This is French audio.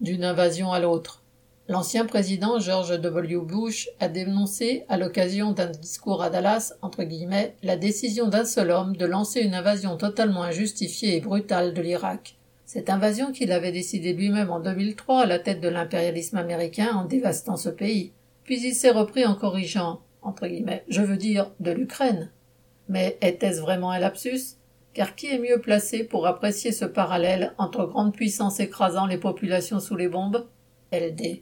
d'une invasion à l'autre. L'ancien président George W. Bush a dénoncé, à l'occasion d'un discours à Dallas, entre guillemets, la décision d'un seul homme de lancer une invasion totalement injustifiée et brutale de l'Irak. Cette invasion qu'il avait décidée lui-même en 2003 à la tête de l'impérialisme américain en dévastant ce pays. Puis il s'est repris en corrigeant, je veux dire, de l'Ukraine. Mais était-ce vraiment un lapsus? Car qui est mieux placé pour apprécier ce parallèle entre grandes puissances écrasant les populations sous les bombes? LD.